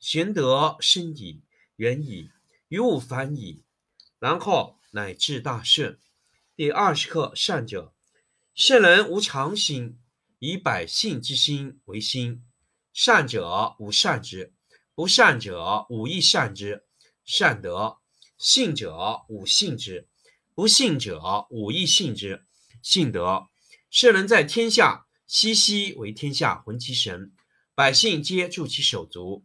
玄德深矣，远矣，于物反矣，然后乃至大顺。第二十课善者，圣人无常心，以百姓之心为心。善者无善之，不善者无亦善之。善德，信者无信之，不信者无亦信之。信德，圣人在天下，熙熙为天下浑其神，百姓皆助其手足。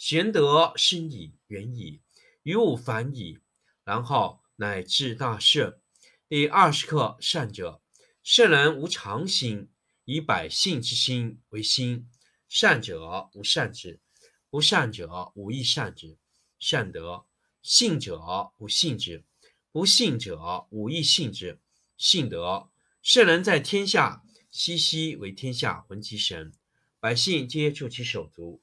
玄德深矣，远矣，于物反矣，然后乃至大圣。第二十课善者，圣人无常心，以百姓之心为心。善者无善之，不善者无亦善之。善德，信者无信之，不信者无亦信之。信德，圣人在天下，熙熙为天下闻其神，百姓皆助其手足。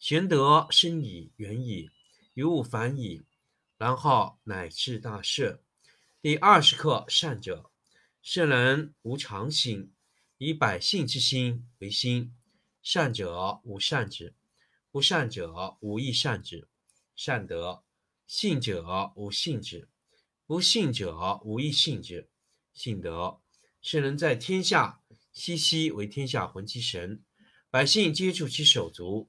玄德生矣，远矣，于物反矣，然后乃至大顺。第二十课善者，圣人无常心，以百姓之心为心。善者无善之，不善者无亦善之。善德，信者无信之，不信者无亦信之。信德，圣人在天下，熙熙为天下浑其神，百姓皆助其手足。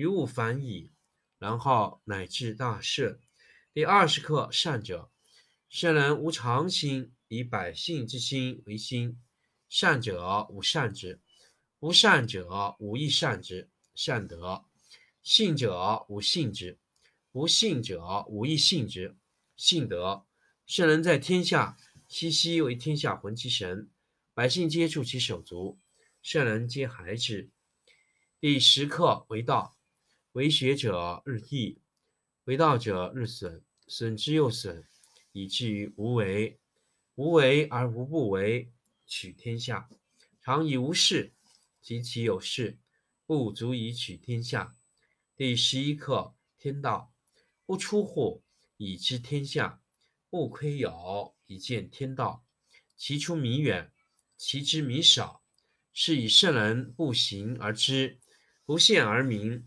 于物反矣，然后乃至大顺。第二十课：善者，圣人无常心。以百姓之心为心，善者无善之，不善者无亦善之。善德，信者无信之，不信者无亦信之。信德，圣人在天下，熙熙为天下浑其神，百姓皆助其手足，圣人皆孩之。第十课为道，为学者日益，为道者日损，损之又损，以至于无为。无为而无不为，取天下常以无事，及其有事，不足以取天下。第十一课：天道不出户，以知天下；不窥牖，以见天道。其出弥远，其知弥少。是以圣人不行而知，不见而明，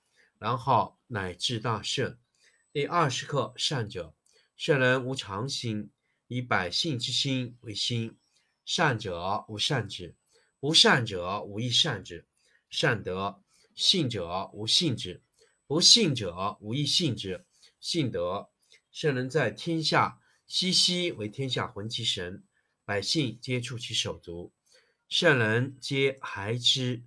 然后乃至大圣。第二十课：善者，圣人无常心，以百姓之心为心。善者无善之，不善者无亦善之。善德，信者无信之，不信者无亦信之。信德，圣人在天下，熙熙为天下浑其神，百姓皆触其手足，圣人皆孩之。